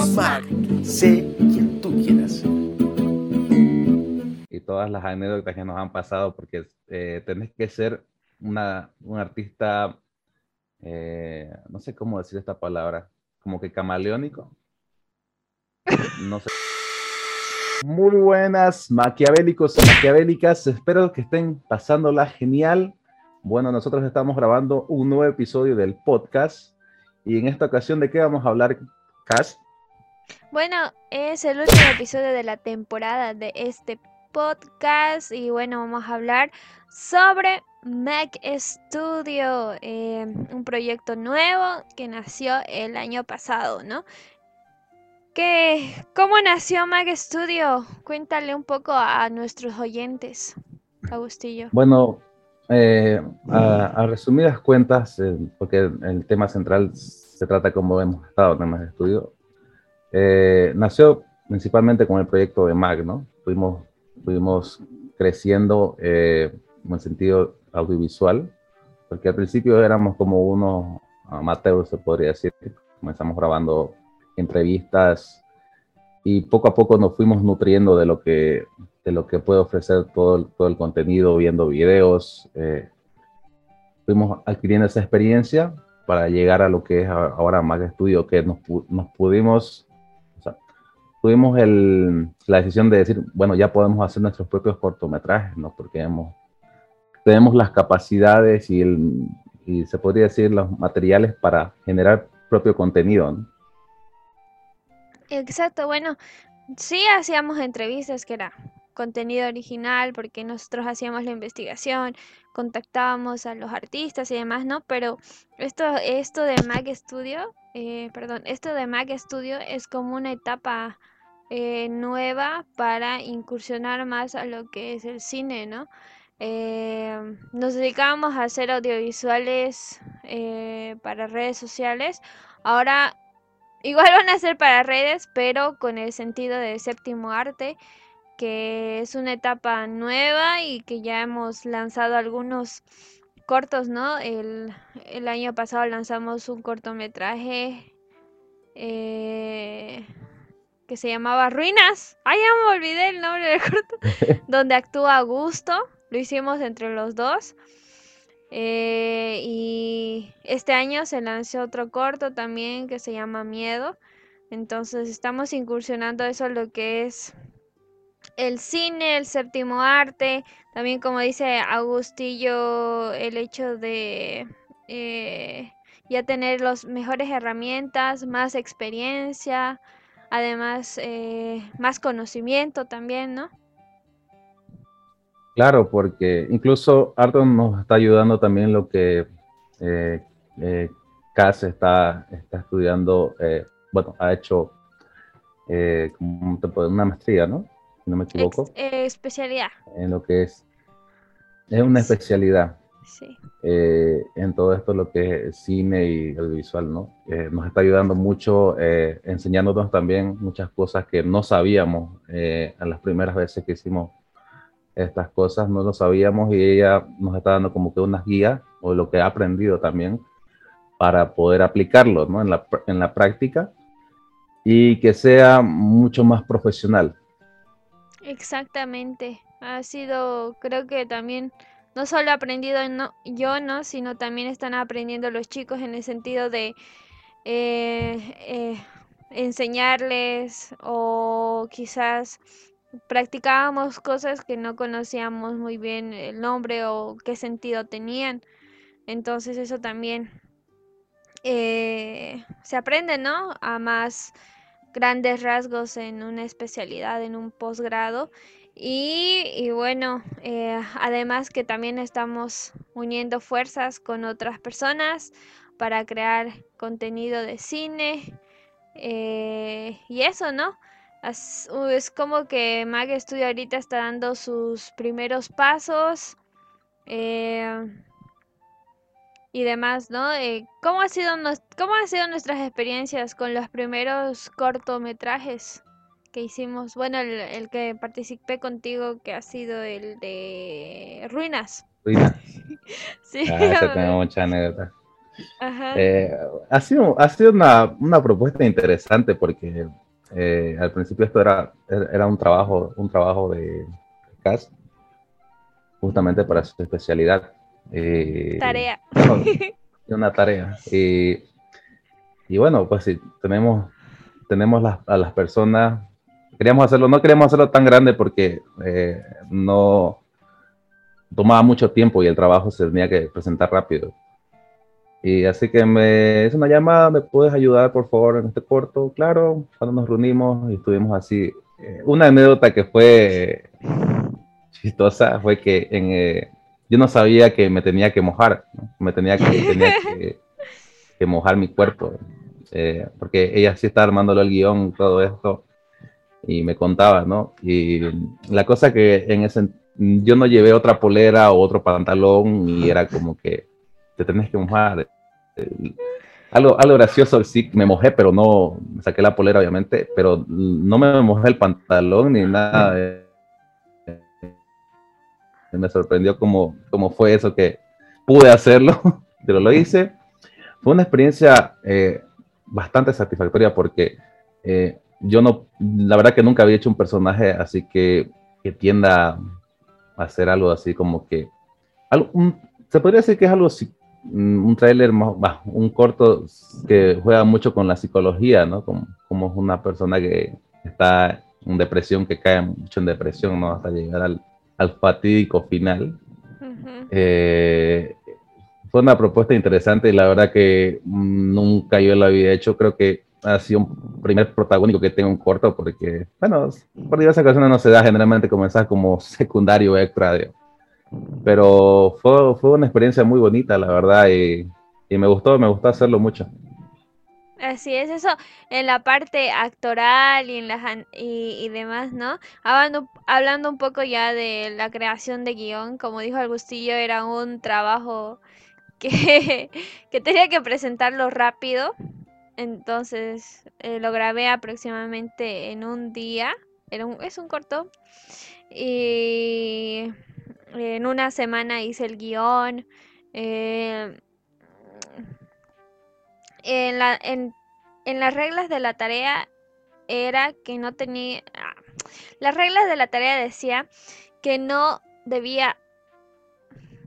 Sé quien tú quieras. Y todas las anécdotas que nos han pasado, porque eh, tenés que ser una, un artista, eh, no sé cómo decir esta palabra, como que camaleónico. No sé. Muy buenas, maquiavélicos y maquiavélicas. Espero que estén pasándola genial. Bueno, nosotros estamos grabando un nuevo episodio del podcast. Y en esta ocasión, ¿de qué vamos a hablar, Cash? Bueno, es el último episodio de la temporada de este podcast. Y bueno, vamos a hablar sobre Mac Studio, eh, un proyecto nuevo que nació el año pasado, ¿no? ¿Qué, ¿Cómo nació Mac Studio? Cuéntale un poco a nuestros oyentes, Agustillo. Bueno, eh, a, resumidas cuentas, eh, porque el tema central se trata como hemos estado en Mac Studio, eh, nació principalmente con el proyecto de Mac, ¿no? Fuimos, fuimos creciendo en el sentido audiovisual, porque al principio éramos como unos amateurs, se podría decir. Comenzamos grabando entrevistas y poco a poco nos fuimos nutriendo de lo que, de lo que puede ofrecer todo, todo el contenido, viendo videos. Eh, fuimos adquiriendo esa experiencia para llegar a lo que es ahora Mac Studio, que nos, nos pudimos, tuvimos el, la decisión de decir, bueno, ya podemos hacer nuestros propios cortometrajes, ¿no? Porque hemos, tenemos las capacidades y, el, y se podría decir los materiales para generar propio contenido, ¿no? Exacto, bueno, sí hacíamos entrevistas que era contenido original porque nosotros hacíamos la investigación, contactábamos a los artistas y demás, ¿no? Pero esto, esto de Mac Studio, eh, perdón, esto de Mac Studio es como una etapa eh, nueva para incursionar más a lo que es el cine, ¿no? Eh, nos dedicábamos a hacer audiovisuales para redes sociales. Ahora Igual van a ser para redes, pero con el sentido de séptimo arte, que es una etapa nueva y que ya hemos lanzado algunos cortos, ¿no? El, año pasado lanzamos un cortometraje eh, que se llamaba Ruinas. Ay, ya me olvidé el nombre del corto. donde actúa Augusto. Lo hicimos entre los dos. Eh, y este año se lanzó otro corto también que se llama Miedo. Entonces estamos incursionando eso lo que es el cine, el séptimo arte, también como dice Agustillo, el hecho de eh, ya tener las mejores herramientas, más experiencia, además eh, más conocimiento también, ¿no? Claro, porque incluso Arton nos está ayudando también lo que eh, eh Cass está, está estudiando, eh, bueno, ha hecho eh, una maestría, ¿no? Si no me equivoco. especialidad. En lo que es, es una especialidad. Sí. en todo esto lo que es cine y audiovisual, ¿no? nos está ayudando mucho, enseñándonos también muchas cosas que no sabíamos en las primeras veces que hicimos estas cosas, no lo sabíamos y ella nos está dando como que unas guías o lo que ha aprendido también para poder aplicarlo ¿no? en, la, en la práctica y que sea mucho más profesional. Exactamente, ha sido, creo que también, no solo he aprendido yo, ¿no? sino también están aprendiendo los chicos en el sentido de eh, eh, enseñarles o quizás practicábamos cosas que no conocíamos muy bien el nombre o qué sentido tenían. Entonces eso también eh, se aprende, ¿no? A más grandes rasgos en una especialidad, en un posgrado. Y, bueno, eh, además que también estamos uniendo fuerzas con otras personas para crear contenido de cine. Eh, y eso, ¿no? Es, como que Mag Studio ahorita está dando sus primeros pasos eh, y demás, ¿no? Eh, ¿cómo, ha sido ¿Cómo han sido nuestras experiencias con los primeros cortometrajes que hicimos? Bueno, el, que participé contigo, que ha sido el de Ruinas. Ruinas. sí. Ah, tengo mucha anécdota. Ajá. Eh, ha sido, ha sido una, una propuesta interesante porque eh, al principio esto era, era un trabajo, un trabajo de cast justamente para su especialidad. Eh, Tarea. una tarea. Y, y bueno, pues sí, tenemos, tenemos las, a las personas, queríamos hacerlo, no queríamos hacerlo tan grande porque eh, no tomaba mucho tiempo y el trabajo se tenía que presentar rápido. Y así que me es una llamada, ¿me puedes ayudar por favor en este corto? Claro, cuando nos reunimos y estuvimos así. Eh, una anécdota que fue chistosa fue que en, eh, yo no sabía que me tenía que mojar, ¿no? me tenía que, tenía que, que mojar mi cuerpo, eh, porque ella sí estaba armándolo el guion, todo esto, y me contaba, ¿no? Y la cosa que en ese, yo no llevé otra polera o otro pantalón y era como que te tenés que mojar. Algo, algo gracioso, sí, me mojé, pero no, me saqué la polera obviamente, pero no me mojé el pantalón ni nada. de- me sorprendió cómo, cómo fue eso que pude hacerlo, pero lo hice. Fue una experiencia eh, bastante satisfactoria porque eh, yo no, la verdad que nunca había hecho un personaje así que, que tienda a hacer algo así como que, algo, un- se podría decir que es algo, así, mm, un tráiler, un corto que juega mucho con la psicología, ¿no? Como, como es una persona que está en depresión, que cae mucho en depresión, ¿no? Hasta llegar al, al fatídico final. Eh, fue una propuesta interesante y la verdad que mm, nunca yo lo había hecho. Creo que ha sido un primer protagónico que tengo un corto porque, bueno, por diversas ocasiones no se da, generalmente comenzar como secundario extra. pero fue, fue una experiencia muy bonita, la verdad, y, y me gustó, me gustó hacerlo mucho. Así es, eso en la parte actoral y en las y, y demás, ¿no? Hablando, hablando un poco ya de la creación de guion, como dijo Agustillo, era un trabajo que, que tenía que presentarlo rápido. Entonces eh, lo grabé aproximadamente en un día. Era un- es un corto. Y en una semana hice el guion. eh, en la, en, las reglas de la tarea era que no tenía... ah, Las reglas de la tarea decía que no debía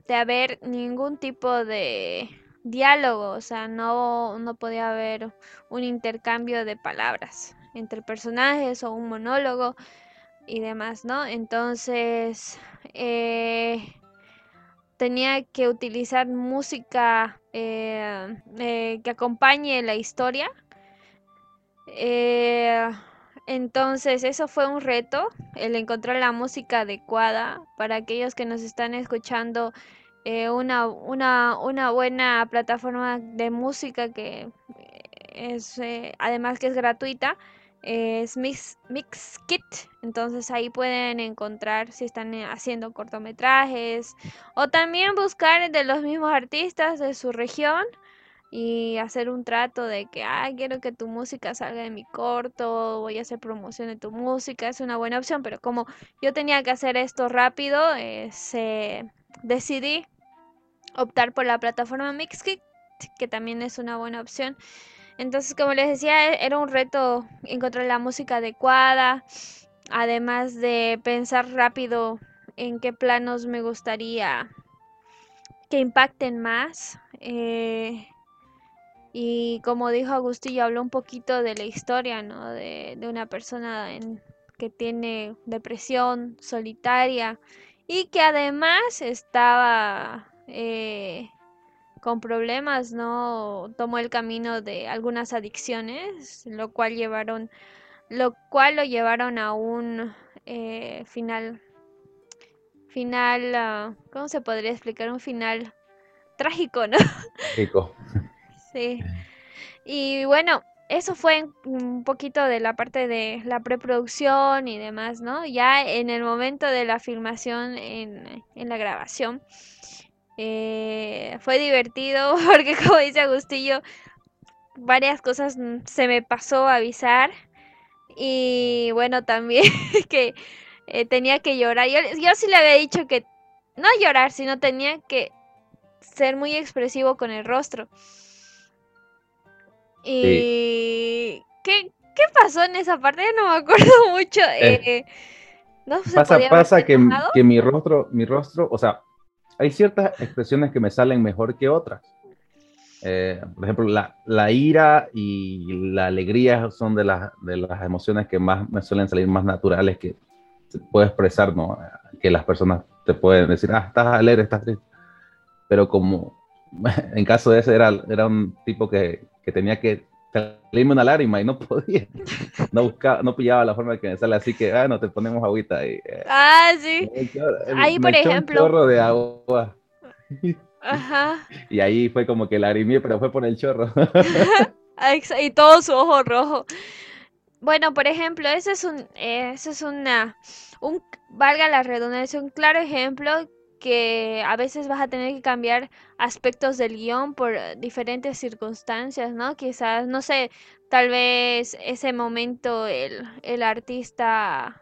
de haber ningún tipo de diálogo, o sea, no, no podía haber un intercambio de palabras entre personajes o un monólogo y demás, ¿no? Entonces, eh, tenía que utilizar música eh, eh, que acompañe la historia. Eh, entonces, eso fue un reto, el encontrar la música adecuada para aquellos que nos están escuchando. Eh, una, una, una buena plataforma de música que es, eh, además que es gratuita, es Mix, Mixkit. Entonces ahí pueden encontrar si están eh, haciendo cortometrajes o también buscar de los mismos artistas de su región y hacer un trato de que, ah, quiero que tu música salga de mi corto, voy a hacer promoción de tu música, es una buena opción, pero como yo tenía que hacer esto rápido, eh, se- decidí optar por la plataforma Mixkit, que también es una buena opción. Entonces, como les decía, e- era un reto encontrar la música adecuada, además de pensar rápido en qué planos me gustaría que impacten más. eh, y como dijo Agustillo, habló un poquito de la historia, ¿no? De, de una persona en- que tiene depresión solitaria y que además estaba eh, con problemas, ¿no? Tomó el camino de algunas adicciones, lo cual llevaron, lo cual lo llevaron a un eh, final, final, ah, ¿cómo se podría explicar? Un final trágico, ¿no? Rico. Sí. Y bueno, eso fue un poquito de la parte de la preproducción y demás, ¿no? Ya en el momento de la filmación, en, en la grabación, eh, fue divertido porque como dice Agustillo, varias cosas se me pasó a avisar y bueno, también que eh, tenía que llorar. Yo, yo sí le había dicho que no llorar, sino tenía que ser muy expresivo con el rostro. Y... ¿Qué, qué pasó en esa parte? No me acuerdo mucho. Eh, eh, no se Pasa, podía pasa que, que mi rostro, mi rostro, o sea, hay ciertas expresiones que me salen mejor que otras. Eh, por ejemplo, la, la ira y la alegría son de las, de las emociones que más me suelen salir más naturales que se puede expresar, ¿no? Que las personas te pueden decir, ah, estás alegre, estás triste. Pero como en caso de ese era, era un tipo que, que tenía que salirme una lágrima y no podía. No buscaba, no pillaba la forma de que me sale, así que, ah, no, te ponemos agüita. Y, eh, Ah, sí. me echó- Ahí, me por echó un ejemplo. chorro de agua. Ajá. Y ahí fue como que lagrimé, pero fue por el chorro. Ah, Y todo su ojo rojo. Bueno, por ejemplo, ese es un, eh, ese es una, un, valga la redundancia, un claro ejemplo que a veces vas a tener que cambiar aspectos del guion por eh, diferentes circunstancias, ¿no? Quizás, no sé, tal vez ese momento el, el artista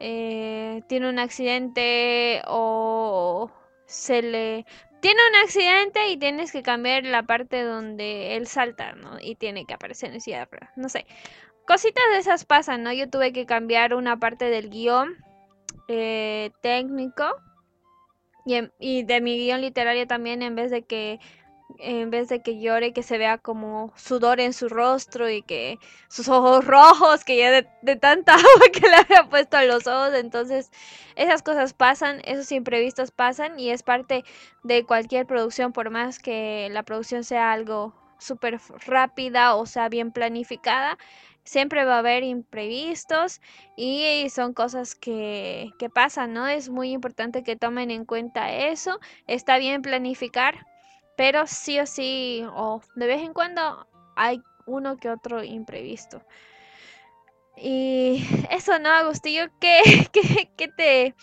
eh, tiene un accidente o se le tiene un accidente y tienes que cambiar la parte donde él salta, ¿no? Y tiene que aparecer en silla de. No sé. Cositas de esas pasan, ¿no? Yo tuve que cambiar una parte del guion eh, técnico y, y de mi guion literario también en vez de que en vez de que llore que se vea como sudor en su rostro y que sus ojos rojos que ya de, de tanta agua que le había puesto a los ojos. Entonces esas cosas pasan esos imprevistos pasan y es parte de cualquier producción por más que la producción sea algo súper rápida o sea bien planificada siempre va a haber imprevistos y son cosas que, que pasan, ¿no? Es muy importante que tomen en cuenta eso. Está bien planificar, pero sí o sí, o de vez en cuando hay uno que otro imprevisto. Y eso, ¿no, Agustillo? ¿Qué, qué, qué te,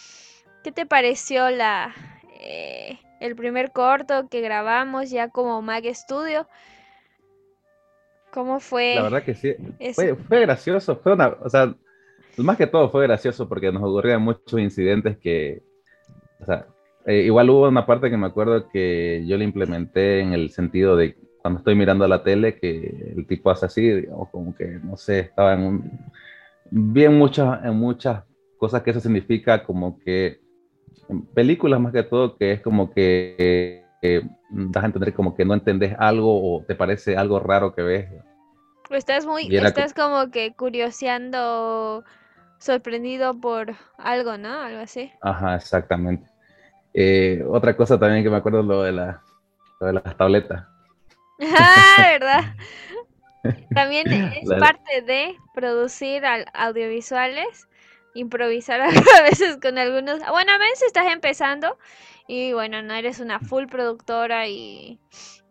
qué te pareció la, eh, el primer corto que grabamos ya como Mag Studio? ¿Cómo fue La verdad que sí. Fue, fue gracioso, fue una, o sea, más que todo fue gracioso porque nos ocurrían muchos incidentes que, o sea, eh, igual hubo una parte que me acuerdo que yo le implementé en el sentido de cuando estoy mirando la tele que el tipo hace así, o como que, no sé, estaba en un, bien muchas, en muchas cosas que eso significa como que, en películas más que todo, que es como que eh, das a entender como que no entendés algo o te parece algo raro que ves. Estás muy, estás como que curioseando, sorprendido por algo, ¿no? Algo así. Ajá, exactamente. Eh, otra cosa también que me acuerdo lo de, la, lo de las tabletas. Ah, ¿verdad? También es parte de producir al- audiovisuales, improvisar a veces con algunos. Bueno, a veces estás empezando y bueno, no eres una full productora y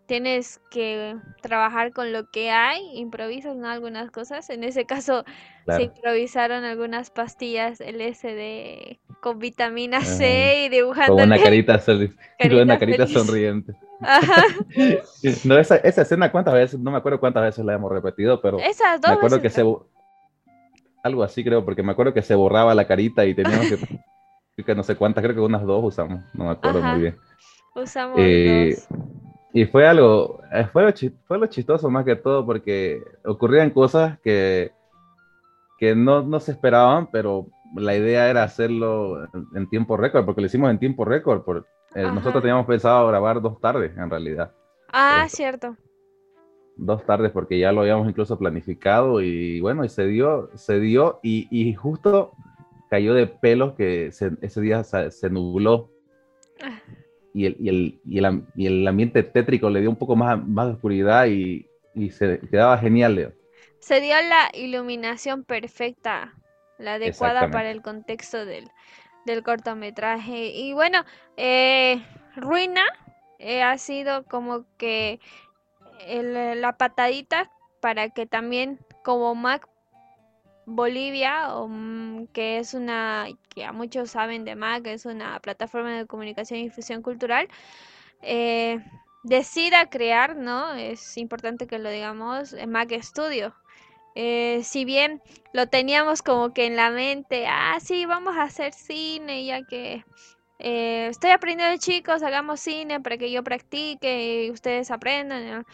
tienes que trabajar con lo que hay, improvisas, ¿no? Algunas cosas. En ese caso se improvisaron algunas pastillas LSD con vitamina Ajá. C y dibujando Con una carita, con una Carita feliz. sonriente. Ajá. No, esa, esa escena, ¿cuántas veces? No me acuerdo cuántas veces la hemos repetido, pero Esas me dos acuerdo que se... Algo así creo, porque me acuerdo que se borraba la carita y teníamos que... que no sé cuántas, creo que unas dos usamos, no me acuerdo Ajá. muy bien. usamos Eh, dos. Y fue algo, eh, fue lo, fue lo chistoso más que todo porque ocurrían cosas que, que no, no se esperaban, pero la idea era hacerlo en, tiempo récord, porque lo hicimos en tiempo récord. Por, eh, nosotros teníamos pensado grabar dos tardes, en realidad. Ah, eso. cierto. Dos tardes porque ya lo habíamos incluso planificado y bueno, y se dio, se dio y, y justo cayó de pelos que se- ese día se, se nubló Ah. y el, y, el, y, el, am- y el ambiente tétrico le dio un poco más, más de oscuridad y, y se quedaba genial, Leo. Se dio la iluminación perfecta, la adecuada para el contexto del, del cortometraje. Y bueno, eh, Ruina eh, ha sido como que el- la patadita para que también como Mac Bolivia, mm, que es una, que a muchos saben de Mac, es una plataforma de comunicación y difusión cultural, eh, decida crear, ¿no? Es importante que lo digamos, eh, Mac Studio. Eh, si bien lo teníamos como que en la mente, ah, sí, vamos a hacer cine, ya que eh, estoy aprendiendo chicos, hagamos cine para que yo practique y ustedes aprendan.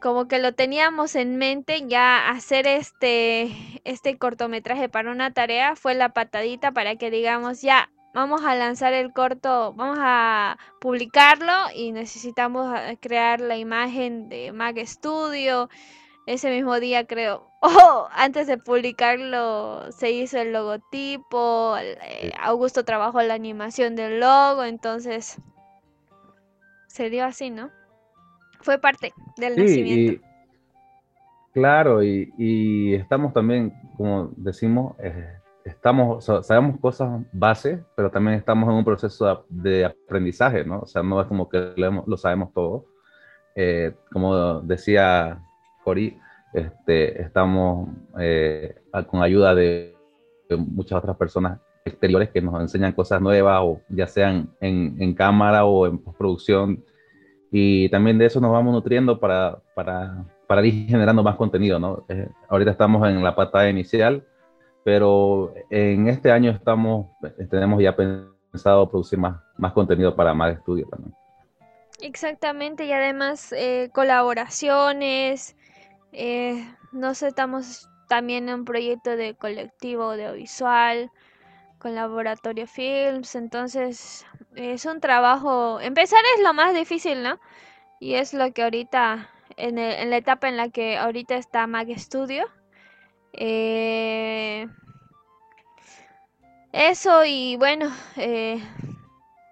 como que lo teníamos en mente ya hacer este, este cortometraje para una tarea fue la patadita para que digamos ya vamos a lanzar el corto, vamos a publicarlo y necesitamos eh, crear la imagen de Mac Studio. Ese mismo día creo, oh, antes de publicarlo se hizo el logotipo, eh, Augusto trabajó la animación del logo, entonces se dio así, ¿no? Fue parte del Sí, nacimiento. y claro, y, y estamos también, como decimos, eh, estamos, sa- sabemos cosas base, pero también estamos en un proceso de, ap- de aprendizaje, ¿no? O sea, no es como que lo sabemos todo. Eh, como decía Cori, este, estamos eh, con ayuda de, muchas otras personas exteriores que nos enseñan cosas nuevas, o ya sean en, en cámara o en postproducción, y también de eso nos vamos nutriendo para, para, para ir generando más contenido, ¿no? Eh, ahorita estamos en la patada inicial, pero en este año estamos, tenemos ya pensado producir más, más contenido para más estudios también. Exactamente, y además eh, colaboraciones, eh, no sé, estamos también en un proyecto de colectivo audiovisual con Laboratorio Films, entonces es un trabajo, empezar es lo más difícil, ¿no? Y es lo que ahorita, en, el- en la etapa en la que ahorita está Mac Studio, eh, eso y bueno, eh,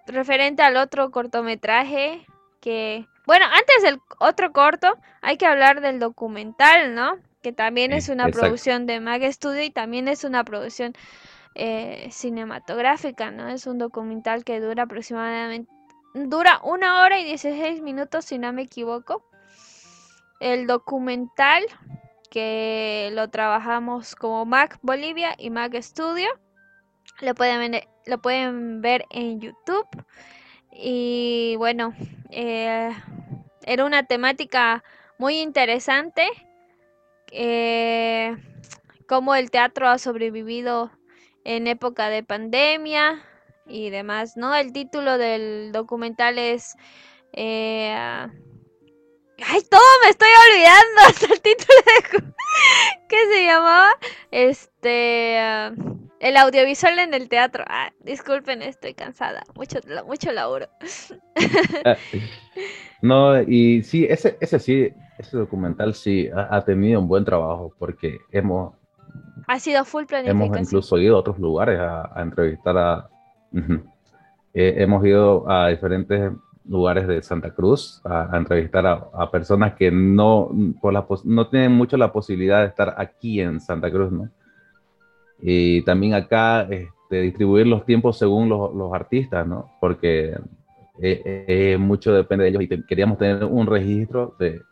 referente al otro cortometraje que, bueno, antes del otro corto hay que hablar del documental, ¿no? Que también Sí, es una exacto. producción de Mag Studio y también es una producción eh, cinematográfica, ¿no? Es un documental que dura aproximadamente, dura una hora y 16 minutos, si no me equivoco. El documental que lo trabajamos como Mac Bolivia y Mac Studio. Lo pueden ver, lo pueden ver en YouTube. Y bueno, eh, era una temática muy interesante. eh, cómo el teatro ha sobrevivido en época de pandemia y demás, ¿no? El título del documental es... eh, ¡Ay, todo me estoy olvidando! Hasta el título de... ¿Qué se llamaba? Este... el audiovisual en el teatro. Ah, disculpen, estoy cansada. Mucho, mucho laburo. Eh, No, y sí, ese, ese sí, ese documental sí ha, ha tenido un buen trabajo porque hemos, Ha sido full hemos planificación. incluso ido a otros lugares a, a entrevistar a... Eh, hemos ido a diferentes lugares de Santa Cruz a, a entrevistar a, a personas que no, por la, no tienen mucho la posibilidad de estar aquí en Santa Cruz, ¿no? Y también acá este, distribuir los tiempos según los, los artistas, ¿no? Porque eh, eh, mucho depende de ellos y te- queríamos tener un registro de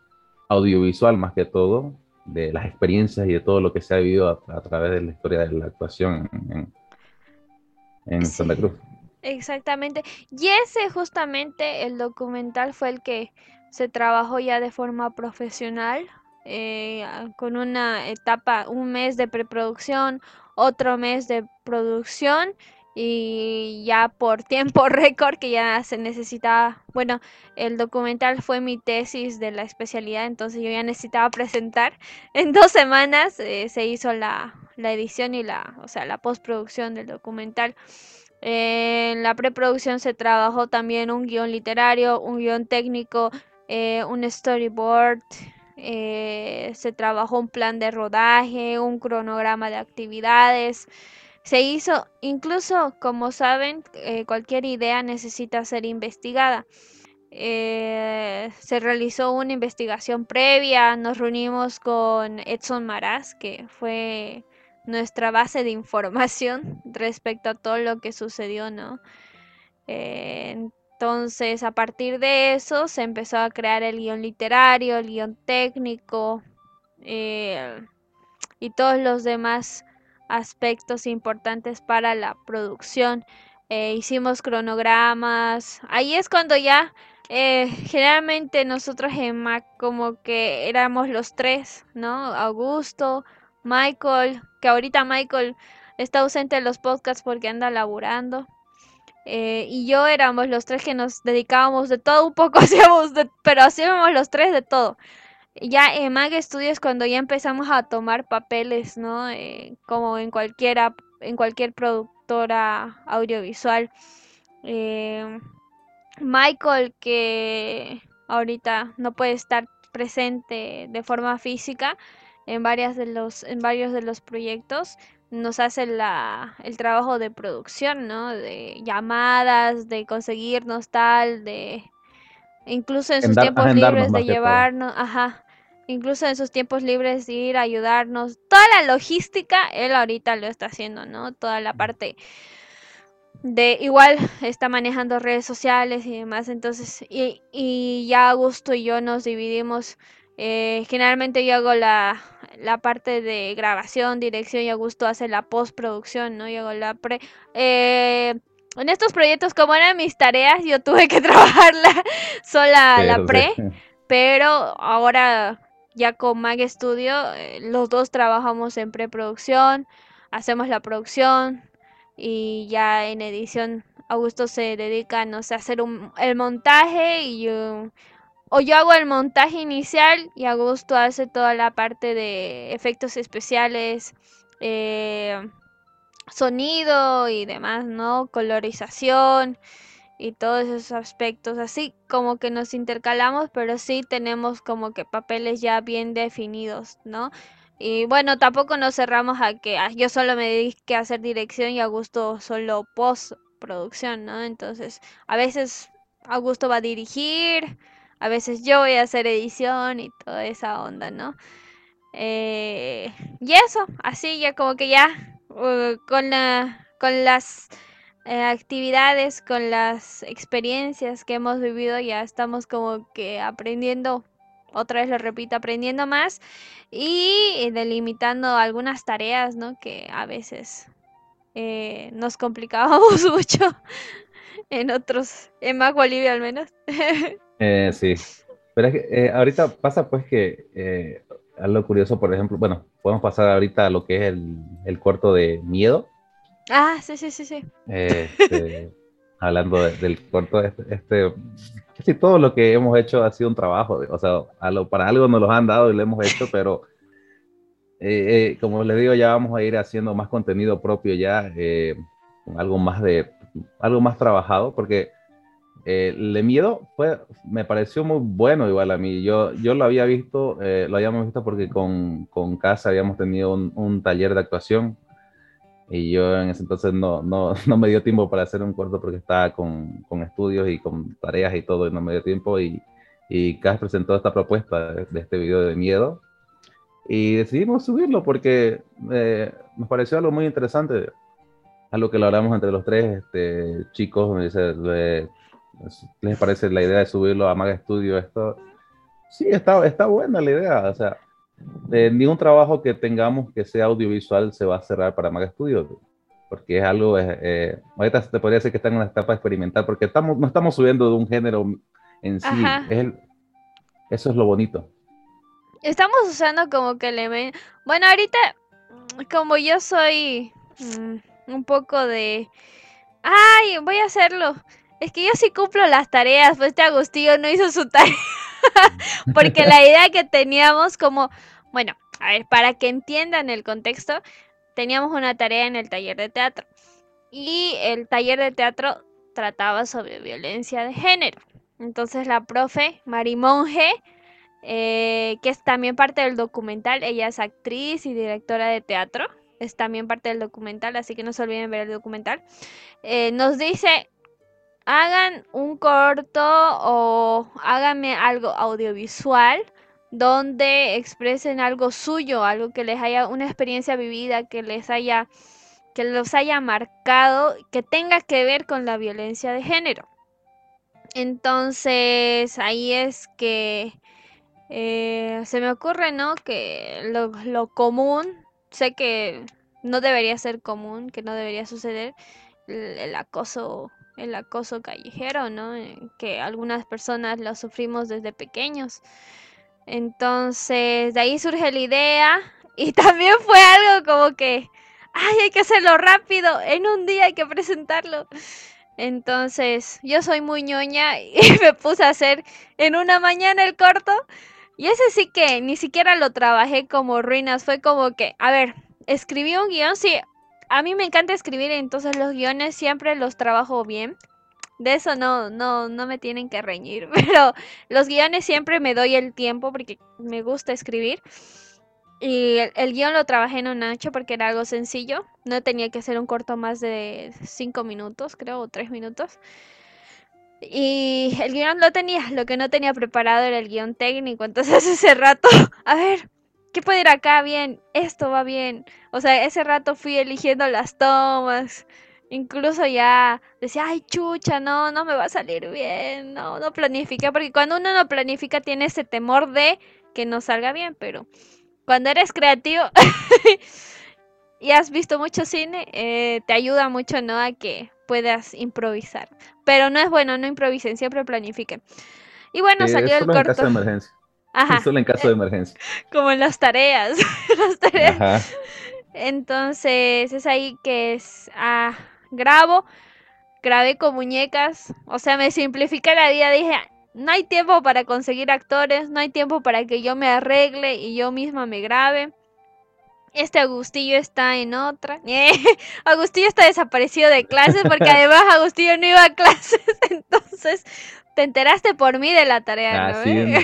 audiovisual más que todo, de las experiencias y de todo lo que se ha vivido a, a través de la historia de la actuación en, en Sí. Santa Cruz. Exactamente. Y ese justamente el documental fue el que se trabajó ya de forma profesional, eh, con una etapa, un mes de preproducción, otro mes de producción y ya por tiempo récord que ya se necesitaba, bueno, el documental fue mi tesis de la especialidad, entonces yo ya necesitaba presentar. En dos semanas eh, se hizo la, la edición y la, o sea, la postproducción del documental. En la preproducción se trabajó también un guion literario, un guion técnico, eh, un storyboard, eh, se trabajó un plan de rodaje, un cronograma de actividades. Se hizo, incluso como saben, eh, cualquier idea necesita ser investigada. Eh, se realizó una investigación previa, nos reunimos con Edson Maraz, que fue nuestra base de información respecto a todo lo que sucedió, ¿no? Eh, entonces, a partir de eso, se empezó a crear el guion literario, el guion técnico eh, y todos los demás aspectos importantes para la producción. Eh, hicimos cronogramas. Ahí es cuando ya, eh, generalmente nosotros en Mac como que éramos los tres, ¿no? Augusto, Michael, que ahorita Michael está ausente de los podcasts porque anda laburando. Eh, y yo éramos los tres que nos dedicábamos de todo un poco, hacíamos pero hacíamos los tres de todo. ya en Mag Studios cuando ya empezamos a tomar papeles, ¿no? Eh, como en cualquiera, en cualquier productora audiovisual. Eh, Michael, que ahorita no puede estar presente de forma física en varias de los, en varios de los proyectos, nos hace la, el trabajo de producción, ¿no? De llamadas, de conseguirnos tal, de incluso en sus tiempos libres de llevarnos, ajá, incluso en sus tiempos libres de ir a ayudarnos. Toda la logística, él ahorita lo está haciendo, ¿no? Toda la parte de igual está manejando redes sociales y demás, entonces, y, y ya Augusto y yo nos dividimos. Eh, generalmente yo hago la, la parte de grabación, dirección y Augusto hace la postproducción, ¿no? Yo hago la pre... Eh, en estos proyectos, como eran mis tareas, yo tuve que trabajarla sola la pre, pero ahora ya con Mag Studio, eh, los dos trabajamos en preproducción, hacemos la producción y ya en edición Augusto se dedica, no sé, a hacer un, el montaje y yo, o yo hago el montaje inicial y Augusto hace toda la parte de efectos especiales, eh, sonido y demás, ¿no? Colorización y todos esos aspectos. Así como que nos intercalamos, pero sí tenemos como que papeles ya bien definidos, ¿no? Y bueno, tampoco nos cerramos a que yo solo me dedique a hacer dirección y Augusto solo postproducción, ¿no? Entonces, a veces Augusto va a dirigir, a veces yo voy a hacer edición y toda esa onda, ¿no? Eh, y eso, así ya como que ya Uh, con, la, con las eh, actividades, con las experiencias que hemos vivido, ya estamos como que aprendiendo, otra vez lo repito, aprendiendo más y delimitando algunas tareas, ¿no? Que a veces eh, nos complicábamos mucho en otros, en más Bolivia al menos. Eh, sí, pero es que ahorita pasa pues que algo curioso, por ejemplo, bueno, podemos pasar ahorita a lo que es el, el corto de Miedo. Ah, sí, sí, sí, sí. Este, hablando del corto, este, este, casi todo lo que hemos hecho ha sido un trabajo, o sea, para algo nos lo han dado y lo hemos hecho, pero eh, eh, como les digo, ya vamos a ir haciendo más contenido propio ya, eh, algo más de, algo más trabajado, porque eh, Le Miedo fue, me pareció muy bueno igual a mí. Yo, yo lo había visto, eh, lo habíamos visto porque con, con Casa habíamos tenido un, taller de actuación y yo en ese entonces no, no, no, me dio tiempo para hacer un corto porque estaba con, con, estudios y con tareas y todo y no me dio tiempo y, y Cas presentó esta propuesta de, de, este video de miedo y decidimos subirlo porque eh, nos pareció algo muy interesante, algo que lo hablamos entre los tres este, chicos, me dice, ¿Qué les parece la idea de subirlo a Maga Studio? Esto, sí, está, está buena la idea. O sea, eh, ningún trabajo que tengamos que sea audiovisual se va a cerrar para Maga Studio, porque es algo, eh, eh, ahorita te podría decir que está en una etapa experimental, porque estamos, no estamos subiendo de un género en sí. Es eso es lo bonito. Estamos usando como que elementos. Bueno, ahorita, como yo soy mm, un poco de. ¡Ay! Voy a hacerlo. Es que yo sí cumplo las tareas, pues este Agustín no hizo su tarea. Porque la idea que teníamos como, bueno, a ver, para que entiendan el contexto, teníamos una tarea en el taller de teatro. Y el taller de teatro trataba sobre violencia de género. Entonces la profe Marimonge, eh, que es también parte del documental, ella es actriz y directora de teatro, es también parte del documental, así que no se olviden ver el documental, eh, nos dice, hagan un corto o háganme algo audiovisual donde expresen algo suyo, algo que les haya una experiencia vivida, que les haya que los haya marcado, que tenga que ver con la violencia de género. Entonces ahí es que eh, se me ocurre, ¿no? Que lo, lo común, sé que no debería ser común, que no debería suceder, el, el acoso el acoso callejero, ¿no? Eh, que algunas personas lo sufrimos desde pequeños. Entonces, de ahí surge la idea y también fue algo como que, ay, hay que hacerlo rápido, en un día hay que presentarlo. Entonces, yo soy muy ñoña y me puse a hacer en una mañana el corto. Y ese sí que ni siquiera lo trabajé como ruinas, fue como que, a ver, escribí un guion, sí, a mí me encanta escribir, entonces los guiones siempre los trabajo bien. De eso no, no, no me tienen que reñir, pero los guiones siempre me doy el tiempo porque me gusta escribir. Y el, guion lo trabajé en un noche porque era algo sencillo. No tenía que hacer un corto más de 5 minutos, creo, o 3 minutos. Y el guion lo tenía, lo que no tenía preparado era el guion técnico. Entonces ese rato, a ver, ¿qué puede ir acá bien? Esto va bien. O sea, ese rato fui eligiendo las tomas. Incluso ya decía, ay, chucha, no, no me va a salir bien. No, no planifiqué. Porque cuando uno no planifica tiene ese temor de que no salga bien. Pero cuando eres creativo y has visto mucho cine, eh, te ayuda mucho, ¿no? A que puedas improvisar. Pero no es bueno, no improvisen, siempre planifiquen. Y bueno, salió el corto. En caso de emergencia. Ajá. Solo en caso de emergencia. Como en las tareas. las tareas. Entonces, es ahí que es. Ah, grabo. Grabé con muñecas. O sea, me simplifica la vida. Dije, no hay tiempo para conseguir actores. No hay tiempo para que yo me arregle y yo misma me grabe. Este Agustillo está en otra. Agustillo está desaparecido de clases porque además Agustillo no iba a clases. Entonces, te enteraste por mí de la tarea. Ah, sí,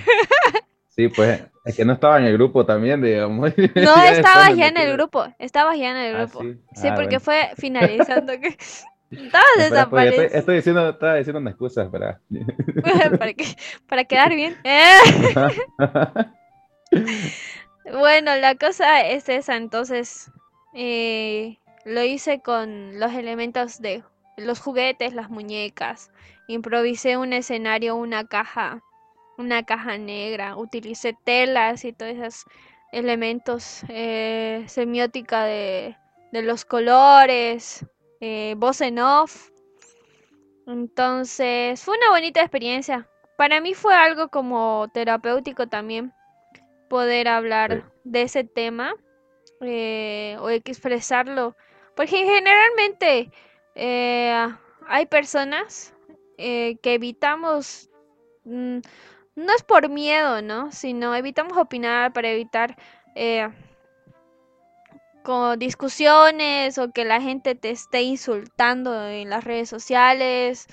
pues es que no estaba en el grupo también, digamos. No, estaba ya en el grupo. Estaba ya en el ah, grupo. sí, ah, porque fue finalizando. que... Estabas pues, desaparecido. estoy, diciendo, estaba diciendo una excusa para... para, que, para quedar bien. Bueno, la cosa es esa, entonces eh, lo hice con los elementos de los juguetes, las muñecas. Improvisé un escenario, una caja, una caja negra. Utilicé telas y todos esos elementos, eh, semiótica de, de, los colores, eh, voz en off. Entonces, fue una bonita experiencia. Para mí fue algo como terapéutico también poder hablar de ese tema eh, o expresarlo. Porque generalmente eh, hay personas eh, que evitamos, mm, no es por miedo, ¿no? Sino evitamos opinar para evitar con discusiones o que la gente te esté insultando en las redes sociales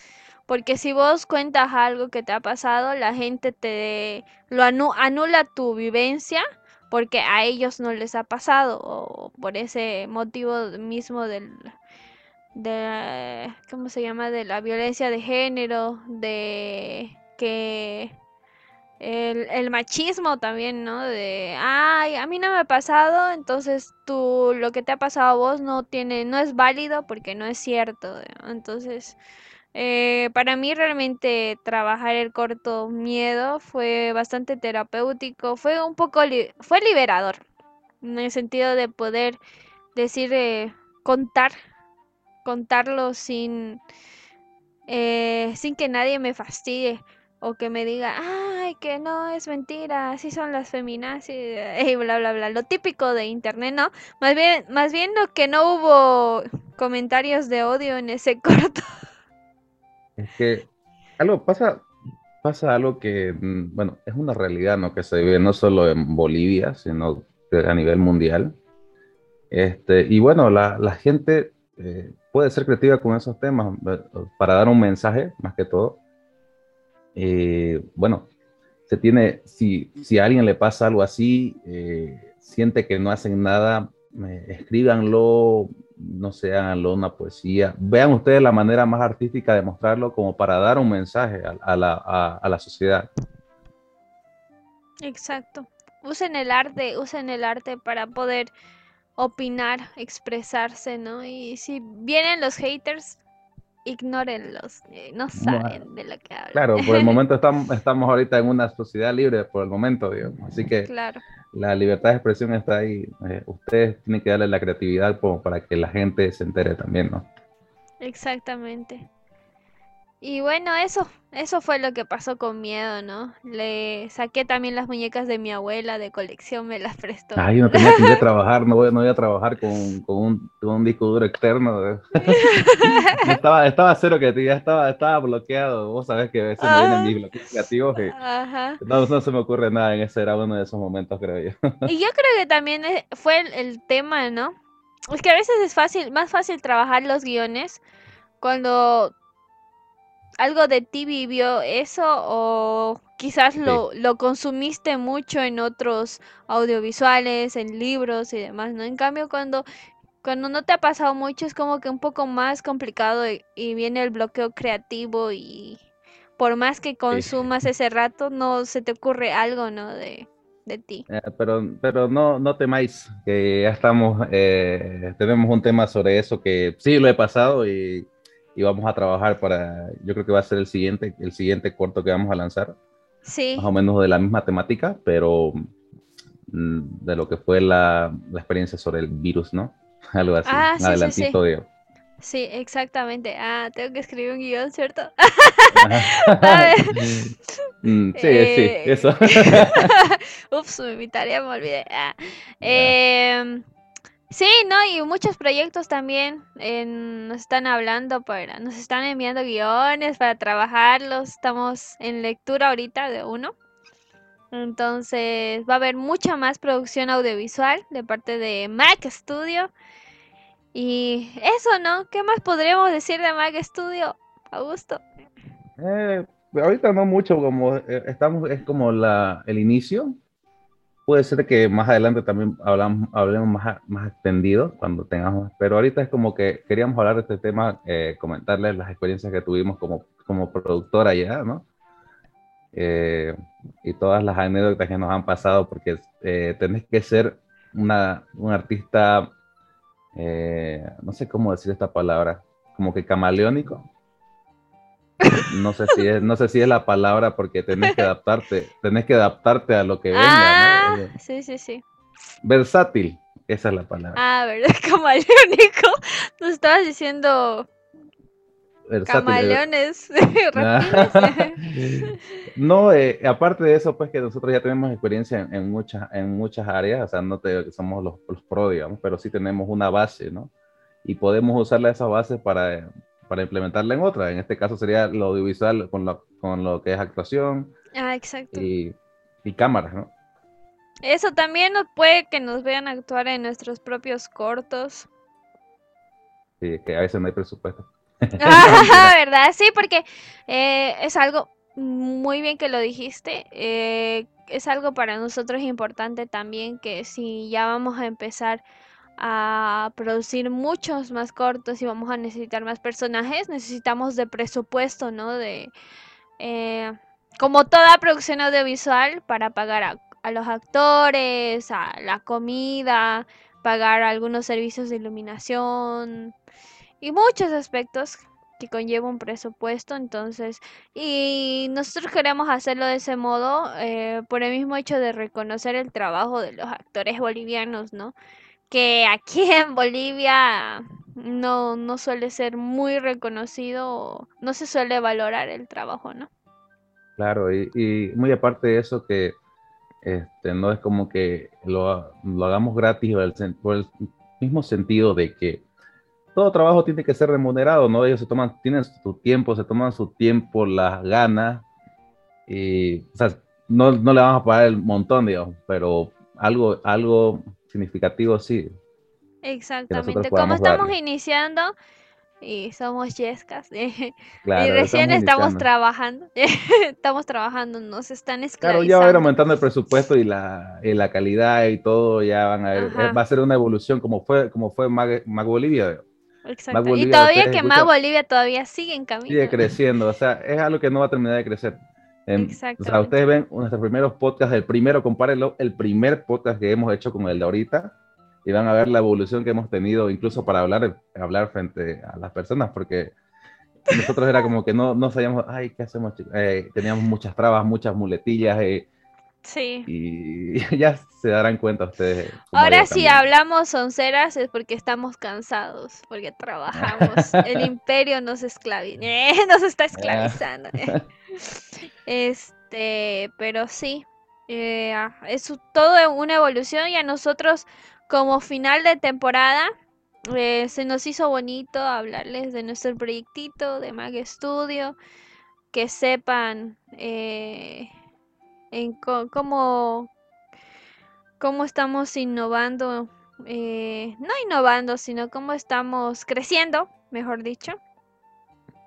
porque si vos cuentas algo que te ha pasado, la gente te lo anula tu vivencia porque a ellos no les ha pasado o por ese motivo mismo del de ¿cómo se llama? de la violencia de género, de que el, machismo también, ¿no? De, ay, a mí no me ha pasado, entonces tú, lo que te ha pasado a vos no tiene, no es válido porque no es cierto. Entonces, eh, para mí realmente trabajar el corto miedo fue bastante terapéutico, fue un poco, fue liberador, en el sentido de poder decir, eh, contar, contarlo sin, eh, sin que nadie me fastidie o que me diga, ay, que no, es mentira, así son las feminazis, y bla, bla, bla, lo típico de internet, ¿no? Más bien, más bien lo que no hubo comentarios de odio en ese corto. Es que algo pasa, pasa algo que, mm, bueno, es una realidad, ¿no? Que se vive no solo en Bolivia, sino a nivel mundial. Este, y bueno, la, la gente eh, puede ser creativa con esos temas para dar un mensaje, más que todo. Eh, bueno, se tiene, si, si, a alguien le pasa algo así, eh, siente que no hacen nada, escríbanlo, no sé, háganlo una poesía. Vean ustedes la manera más artística de mostrarlo como para dar un mensaje a, la, a, la, sociedad. Exacto. Usen el arte, usen el arte para poder opinar, expresarse, ¿no? Y si vienen los haters, ignórenlos, eh, no saben de lo que hablan. Claro, por el momento estamos, estamos ahorita en una sociedad libre, por el momento, digamos. Así que claro la libertad de expresión está ahí. Eh, ustedes tienen que darle la creatividad para que la gente se entere también, ¿no? Exactamente. Y bueno, eso, eso fue lo que pasó con miedo, ¿no? Le saqué también las muñecas de mi abuela de colección, me las prestó. Ay, no tenía que ir a trabajar, no voy, no voy a trabajar con, con, un, con un disco duro externo. estaba, estaba cero que ya estaba, estaba bloqueado. Vos sabés que a veces me vienen mis bloqueos creativos y Ajá. no, no se me ocurre nada en ese, era uno de esos momentos, creo yo. Y yo creo que también fue el, el tema, ¿no? Es que a veces es fácil, más fácil trabajar los guiones cuando algo de ti vivió eso o quizás lo, lo consumiste mucho en otros audiovisuales, en libros y demás, ¿no? En cambio, cuando, cuando no te ha pasado mucho es como que un poco más complicado y, y viene el bloqueo creativo y por más que consumas ese rato, no se te ocurre algo, ¿no? De, de ti. Eh, pero pero no, no temáis, que ya estamos, eh, tenemos un tema sobre eso que sí lo he pasado y, y vamos a trabajar para, yo creo que va a ser el siguiente, el siguiente corto que vamos a lanzar, Sí. más o menos de la misma temática, pero mm, de lo que fue la, la experiencia sobre el virus, ¿no? Algo así, Ah, sí, sí, adelantito de... Sí, exactamente. Ah, tengo que escribir un guion, ¿cierto? Ajá. ver. Mm, sí, Eh, sí, eso. Ups, mi tarea me olvidé. Ah, em, sí, ¿no? Y muchos proyectos también eh, nos están hablando para, nos están enviando guiones para trabajarlos. Estamos en lectura ahorita de uno. Entonces va a haber mucha más producción audiovisual de parte de Mac Studio. Y eso, ¿no? ¿Qué más podríamos decir de Mac Studio, Augusto? Eh, ahorita no mucho, como eh, estamos, es como la, el inicio. Puede ser que más adelante también hablamos, hablemos más, más extendido cuando tengamos, pero ahorita es como que queríamos hablar de este tema, eh, comentarles las experiencias que tuvimos como, como productora ya, ¿no? Eh, y todas las anécdotas que nos han pasado, porque eh, tenés que ser una, un artista, eh, no sé cómo decir esta palabra, como que camaleónico. No sé si es, no sé si es la palabra porque tenés que adaptarte, tenés que adaptarte a lo que venga, Ah, ¿no? Sí, sí, sí. Versátil, esa es la palabra. Ah, ¿verdad? Camaleónico. Nos estabas diciendo Versátil, eh, camaleones. Ah. No, eh, aparte de eso, pues que nosotros ya tenemos experiencia en, en muchas, en muchas áreas, o sea, no te somos los, los pro, digamos, pero sí tenemos una base, ¿no? Y podemos usarla esa base para, para implementarla en otra. En este caso sería lo audiovisual con lo, con lo que es actuación Ah, exacto. y, y cámaras, ¿no? Eso también nos puede que nos vean actuar en nuestros propios cortos. Sí, que a veces no hay presupuesto. Ah, ¿verdad? Sí, porque eh, es algo muy bien que lo dijiste. eh, es algo para nosotros importante también que si ya vamos a empezar a producir muchos más cortos y vamos a necesitar más personajes, necesitamos de presupuesto, ¿no? De eh, como toda producción audiovisual para pagar a, a los actores, a la comida, pagar algunos servicios de iluminación y muchos aspectos que conlleva un presupuesto, entonces, y nosotros queremos hacerlo de ese modo eh, por el mismo hecho de reconocer el trabajo de los actores bolivianos, ¿no? Que aquí en Bolivia no, no suele ser muy reconocido, no se suele valorar el trabajo, ¿no? Claro, y, muy aparte de eso que este, no es como que lo, lo hagamos gratis por el, mismo sentido de que todo trabajo tiene que ser remunerado, ¿no? Ellos se toman, tienen su tiempo, se toman su tiempo, las ganas, y, no, no le vamos a pagar el montón, digamos, pero algo, algo significativo sí. Exactamente. Como estamos darle. iniciando y somos yescas y Claro, recién estamos trabajando, estamos trabajando, nos están Claro, ya va a ir esclavizando. aumentando el presupuesto y la, y la calidad y todo, ya van a ver, Ajá. va a ser una evolución como fue, como fue Mag, Mag Bolivia, Exacto. Y Bolivia, todavía que escuchan- Bolivia todavía sigue en camino. sigue creciendo, o sea, es algo que no va a terminar de crecer. Em, o sea, ustedes ven nuestros primeros podcasts, el primero, compárenlo, el primer podcast que hemos hecho con el de ahorita, y van a ver la evolución que hemos tenido, incluso para hablar, hablar frente a las personas, porque nosotros era como que no, no sabíamos, ay, ¿qué hacemos? chicos?". Eh, teníamos muchas trabas, muchas muletillas, eh, Sí. Y ya se darán cuenta ustedes. Ahora si hablamos sonceras es porque estamos cansados, porque trabajamos. El imperio nos esclavi eh, nos está esclavizando. eh. Este, pero sí, eh, ah, es todo una evolución y a nosotros como final de temporada se nos hizo bonito hablarles de nuestro proyectito de Mag Studio, que sepan eh, en cómo, cómo estamos innovando, eh, no innovando, sino cómo estamos creciendo, mejor dicho.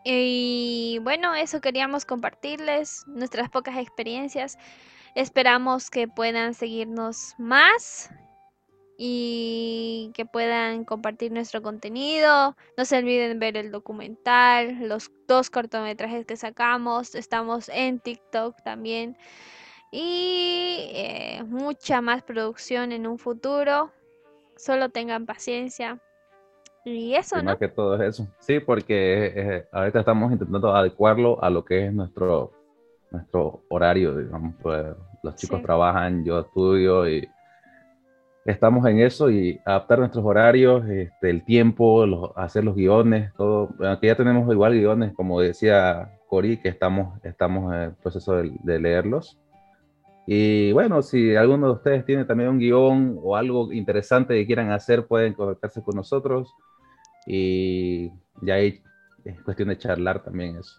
Y bueno, eso queríamos compartirles, nuestras pocas experiencias. Esperamos que puedan seguirnos más y que puedan compartir nuestro contenido. No se olviden ver el documental, los dos cortometrajes que sacamos. Estamos en TikTok también. Y eh, mucha más producción en un futuro. Solo tengan paciencia. Y eso, Sí, ¿no? más que todo es eso. Sí, porque eh, ahorita estamos intentando adecuarlo a lo que es nuestro, nuestro horario, digamos. Pues, los chicos Sí. trabajan, yo estudio y estamos en eso y adaptar nuestros horarios, este, el tiempo, los- hacer los guiones, todo. Aunque ya tenemos igual guiones, como decía Cori, que estamos, estamos en el proceso de, de leerlos. Y bueno, si alguno de ustedes tiene también un guion o algo interesante que quieran hacer, pueden contactarse con nosotros. Y ya ahí es cuestión de charlar también eso.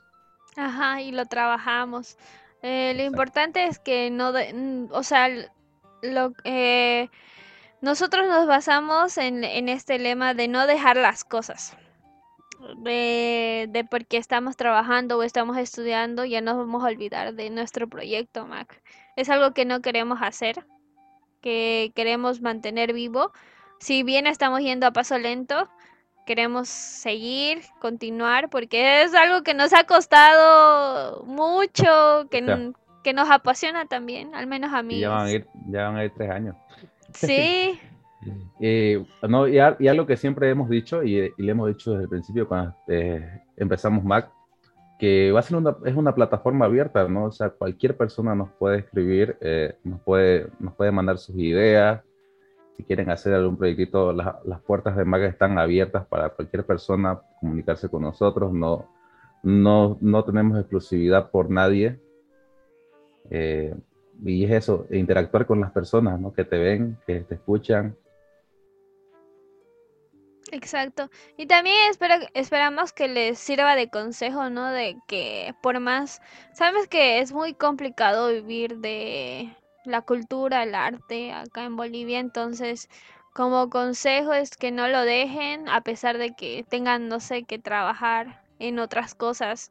Ajá, y lo trabajamos. Eh, lo importante es que no, de- o sea, lo, eh, nosotros nos basamos en, en este lema de no dejar las cosas. De, de porque estamos trabajando o estamos estudiando, ya nos vamos a olvidar de nuestro proyecto, Mac. Es algo que no queremos hacer, que queremos mantener vivo. Si bien estamos yendo a paso lento, queremos seguir, continuar, porque es algo que nos ha costado mucho, que, que nos apasiona también, al menos a mí. Y ya van a ir, ya van a ir tres años. Sí, Eh, no, y, a- y algo que siempre hemos dicho y, y le hemos dicho desde el principio cuando eh, empezamos Mac, que va a ser una, es una plataforma abierta, ¿no? O sea, cualquier persona nos puede escribir, eh, nos, puede, nos puede mandar sus ideas. Si quieren hacer algún proyectito, las, las puertas de Mac están abiertas para cualquier persona comunicarse con nosotros. No, no, no tenemos exclusividad por nadie. Eh, y es eso, interactuar con las personas, ¿no? Que te ven, que te escuchan. Exacto. Y también espero, esperamos que les sirva de consejo, ¿no? De que por más, sabes que es muy complicado vivir de la cultura, el arte acá en Bolivia, entonces como consejo es que no lo dejen a pesar de que tengan, no sé, que trabajar en otras cosas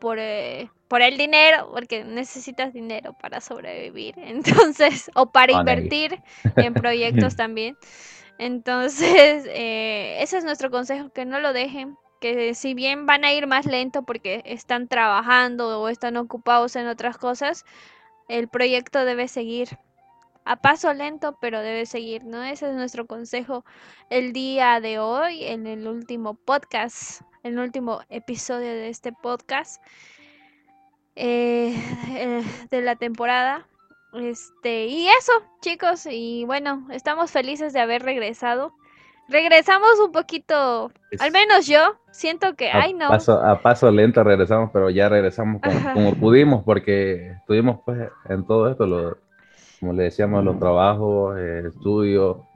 por, eh, por el dinero, porque necesitas dinero para sobrevivir, entonces, o para invertir en proyectos también. Entonces, eh, ese es nuestro consejo, que no lo dejen, que si bien van a ir más lento porque están trabajando o están ocupados en otras cosas, el proyecto debe seguir a paso lento, pero debe seguir, ¿no? Ese es nuestro consejo el día de hoy, en el último podcast, el último episodio de este podcast eh, eh, de la temporada. Este, y eso, chicos, y bueno, estamos felices de haber regresado. Regresamos un poquito, al menos yo, siento que, a ay no, Paso, a paso lento regresamos, pero ya regresamos como, pudimos, porque estuvimos pues en todo esto, lo- como le decíamos, los trabajos, el estudio,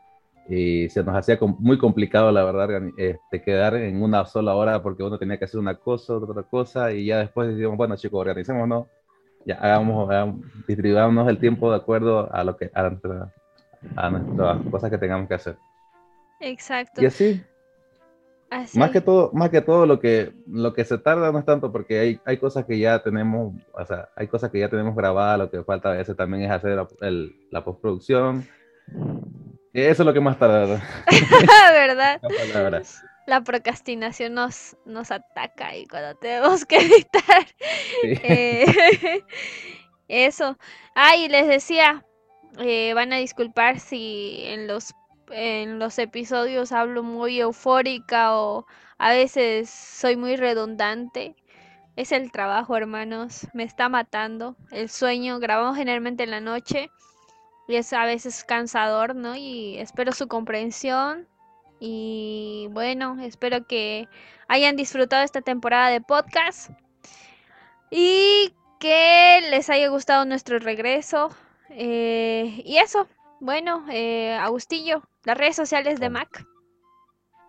y se nos hacía muy complicado, la verdad, este, quedar en una sola hora, porque uno tenía que hacer una cosa, otra cosa, y ya después decimos, bueno chicos, organicémonos, ya hagamos, hagamos distribuyamos el tiempo de acuerdo a lo que a, nuestra- a nuestras cosas que tengamos que hacer. exacto. Y así, así. más que todo, más que todo lo que, lo que se tarda no es tanto porque hay, hay cosas que ya tenemos, o sea, hay cosas que ya tenemos grabadas, lo que falta a veces también es hacer la, el- la postproducción. Eso es lo que más tarda. ¿verdad? la procrastinación nos, nos ataca y cuando tenemos que editar. Sí. eh, eso. Ah, y les decía, eh, van a disculpar si en los, en los episodios hablo muy eufórica o a veces soy muy redundante. Es el trabajo, hermanos. Me está matando. El sueño. Grabamos generalmente en la noche. Y es a veces cansador, ¿no? Y espero su comprensión. Y bueno, espero que hayan disfrutado esta temporada de podcast. Y que les haya gustado nuestro regreso. Eh, y eso, bueno, eh, Agustillo, las redes sociales de Mac.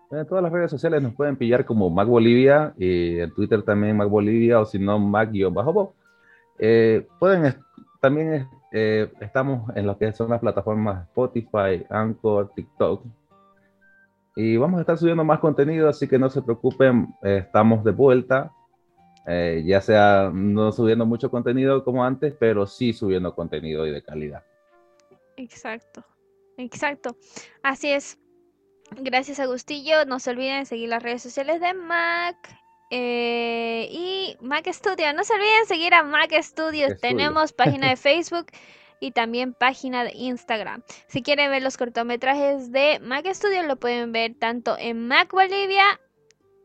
En todas las redes sociales nos pueden pillar como Mac Bolivia y en Twitter también Mac Bolivia o si no Mac-bajo. Eh, pueden también eh, estamos en lo que son las plataformas Spotify, Anchor, TikTok. Y vamos a estar subiendo más contenido, así que no se preocupen, estamos de vuelta. Eh, ya sea no subiendo mucho contenido como antes, pero sí subiendo contenido y de calidad. Exacto, exacto. Así es. Gracias Agustillo. No se olviden seguir las redes sociales de Mac. Eh, y Mac Studio. No se olviden seguir a Mac Studio. Tenemos página de Facebook y también página de Instagram. Si quieren ver los cortometrajes de Mac Studio, lo pueden ver tanto en Mac Bolivia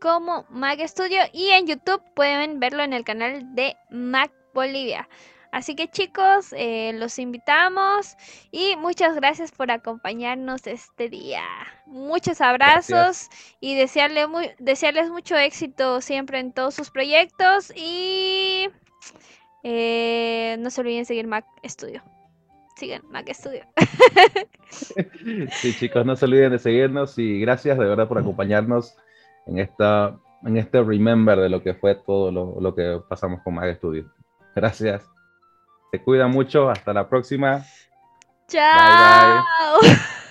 como Mac Studio y en YouTube pueden verlo en el canal de Mac Bolivia. Así que chicos, eh, los invitamos y muchas gracias por acompañarnos este día. Muchos abrazos y desearle desearles mucho éxito siempre en todos sus proyectos y eh, no se olviden seguir Mac Studio. Sigan Mac Studio. sí chicos, no se olviden de seguirnos y gracias de verdad por acompañarnos en, esta, en este remember de lo que fue todo lo, lo que pasamos con Mag Studio. Gracias. Se cuida mucho. Hasta la próxima. Chao. Bye, bye.